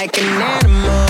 like an animal.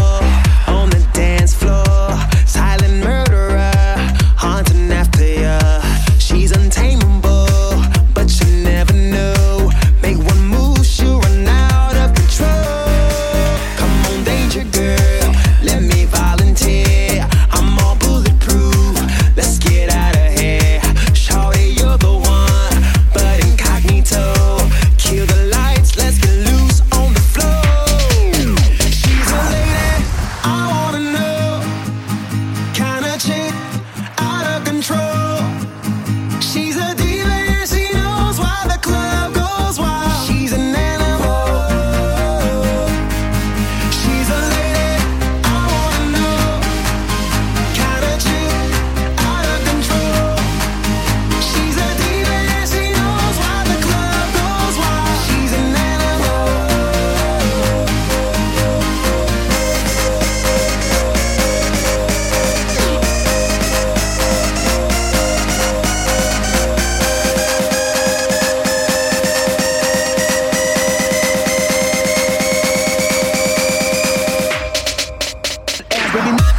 Baby,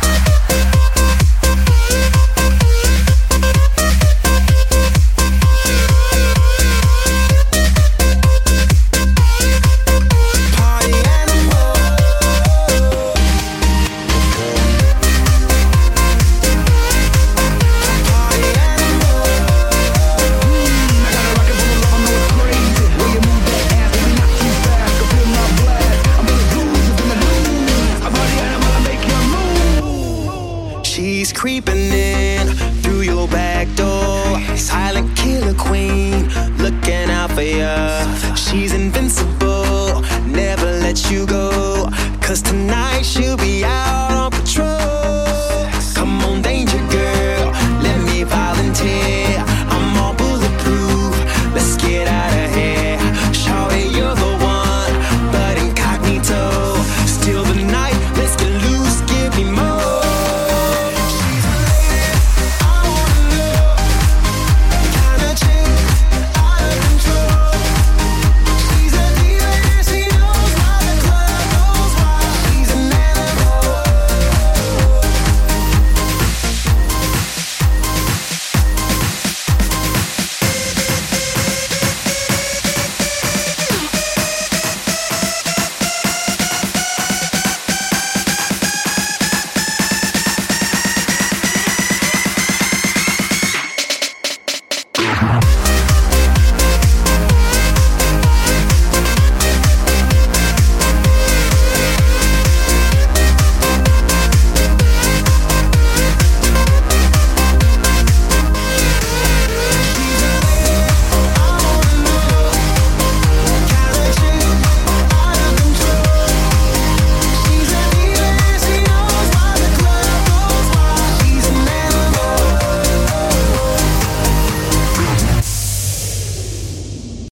She's creeping in through your back door. Silent killer queen, looking out for ya. She's invincible, never let you go. Cause tonight she